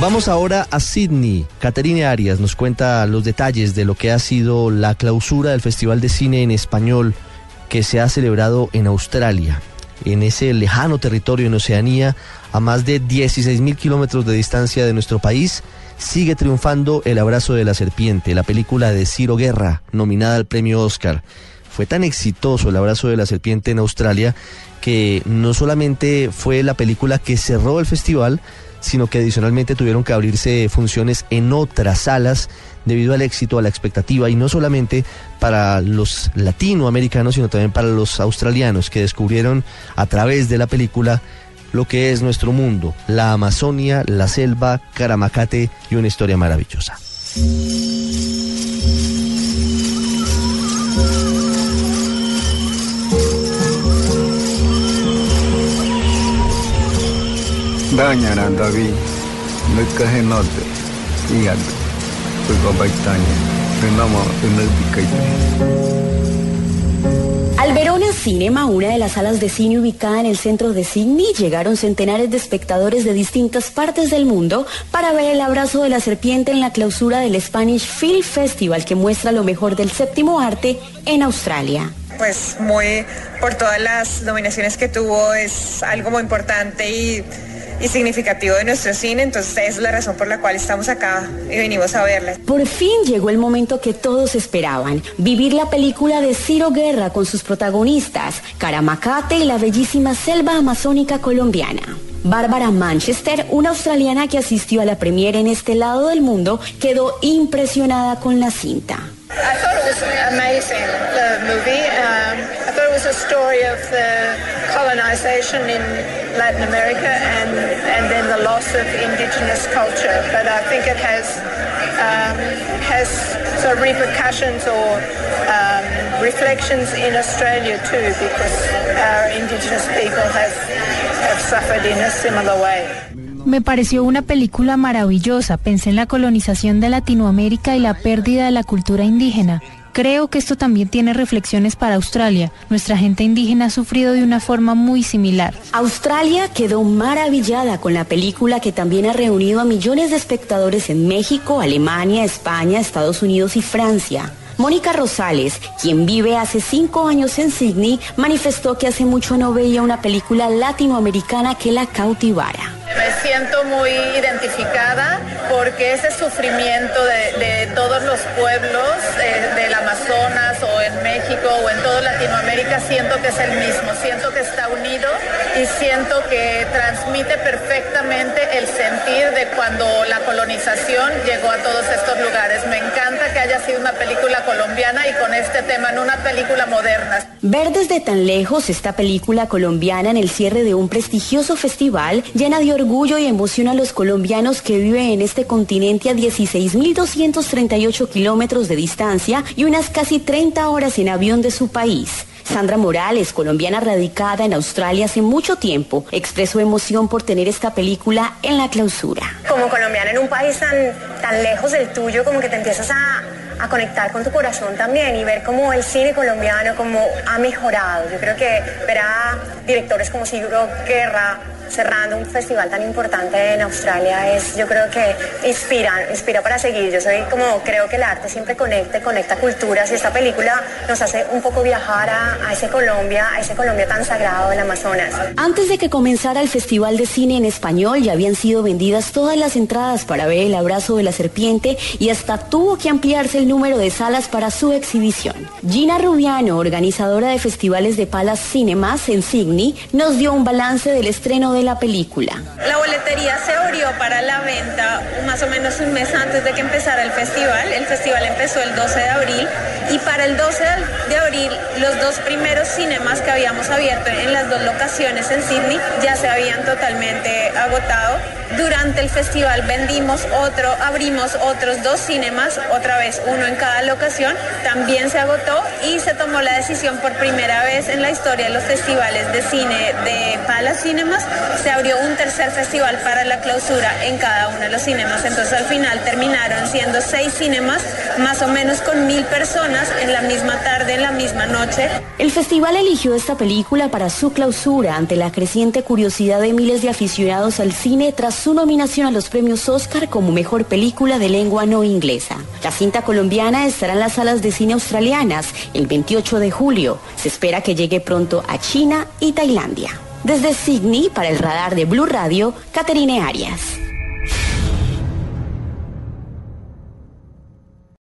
Vamos ahora a Sydney. Caterine Arias nos cuenta los detalles de lo que ha sido la clausura del Festival de Cine en Español que se ha celebrado en Australia, en ese lejano territorio en Oceanía, a más de 16 mil kilómetros de distancia de nuestro país. Sigue triunfando El abrazo de la serpiente, la película de Ciro Guerra, nominada al premio Oscar. Fue tan exitoso El abrazo de la serpiente en Australia que no solamente fue la película que cerró el festival, sino que adicionalmente tuvieron que abrirse funciones en otras salas debido al éxito, a la expectativa, y no solamente para los latinoamericanos, sino también para los australianos que descubrieron a través de la película lo que es nuestro mundo, la Amazonia, la selva, Caramacate y una historia maravillosa. Dañara David, no caje norte, hígado, fue baitaña, renamo, Al Verona Cinema, una de las salas de cine ubicada en el centro de Sydney, llegaron centenares de espectadores de distintas partes del mundo para ver el abrazo de la serpiente en la clausura del Spanish Film Festival que muestra lo mejor del séptimo arte en Australia. Pues muy por todas las nominaciones que tuvo es algo muy importante y, y, significativo de nuestro cine, entonces es la razón por la cual estamos acá y venimos a verla. Por fin llegó el momento que todos esperaban, vivir la película de Ciro Guerra con sus protagonistas, Caramacate y la bellísima selva amazónica colombiana. Bárbara Manchester, una australiana que asistió a la premiere en este lado del mundo, quedó impresionada con la cinta. I thought it was amazing, the movie. I thought it was a story of the colonization in Latin America and, and then the loss of indigenous culture. But I think it has, um, has sort of repercussions or um, reflections in Australia too, because our indigenous people have, have suffered in a similar way. Me pareció una película maravillosa. Pensé en la colonización de Latinoamérica y la pérdida de la cultura indígena. Creo que esto también tiene reflexiones para Australia. Nuestra gente indígena ha sufrido de una forma muy similar. Australia quedó maravillada con la película que también ha reunido a millones de espectadores en México, Alemania, España, Estados Unidos y Francia. Mónica Rosales, quien vive hace cinco años en Sydney, manifestó que hace mucho no veía una película latinoamericana que la cautivara. Me siento muy identificada porque ese sufrimiento de, todos los pueblos eh, del Amazonas o en México o en toda Latinoamérica siento que es el mismo, siento que está unido y siento que transmite perfectamente el sentir de cuando la colonización llegó a todos estos lugares. Me encanta que haya sido una película colombiana y con este tema, no una película moderna. Ver desde tan lejos esta película colombiana en el cierre de un prestigioso festival llena de orgullo y emoción a los colombianos que viven en este continente a 16.238 kilómetros de distancia y unas casi 30 horas en avión de su país. Sandra Morales, colombiana radicada en Australia hace mucho tiempo, expresó emoción por tener esta película en la clausura. Como colombiana en un país tan, tan lejos del tuyo, como que te empiezas a, a conectar con tu corazón también y ver cómo el cine colombiano como ha mejorado. Yo creo que ver a directores como Sigurdo Guerra cerrando un festival tan importante en Australia es, yo creo que inspira, inspira para seguir. Yo soy como, creo que el arte siempre conecta, conecta culturas y esta película nos hace un poco viajar a, a ese Colombia, a ese Colombia tan sagrado del Amazonas. Antes de que comenzara el Festival de Cine en Español ya habían sido vendidas todas las entradas para ver el abrazo de la serpiente y hasta tuvo que ampliarse el número de salas para su exhibición. Gina Rubiano, organizadora de festivales de Palas Cinemas en Sydney, nos dio un balance del estreno de la película. La boletería se abrió para la venta más o menos un mes antes de que empezara el festival. El festival empezó el 12 de abril y para el 12 de abril los dos primeros cinemas que habíamos abierto en las dos locaciones en Sydney ya se habían totalmente agotado. Durante el festival vendimos otro, abrimos otros dos cinemas, otra vez uno en cada locación, también se agotó y se tomó la decisión por primera vez en la historia de los festivales de cine de Palace Cinemas, se abrió un tercer festival para la clausura en cada uno de los cinemas, entonces al final terminaron siendo seis cinemas, más o menos con mil personas en la misma tarde, en la misma noche. El festival eligió esta película para su clausura ante la creciente curiosidad de miles de aficionados al cine tras su nominación a los premios Oscar como mejor película de lengua no inglesa. La cinta colombiana estará en las salas de cine australianas el 28 de julio. Se espera que llegue pronto a China y Tailandia. Desde Sydney, para el radar de Blue Radio, Caterine Arias.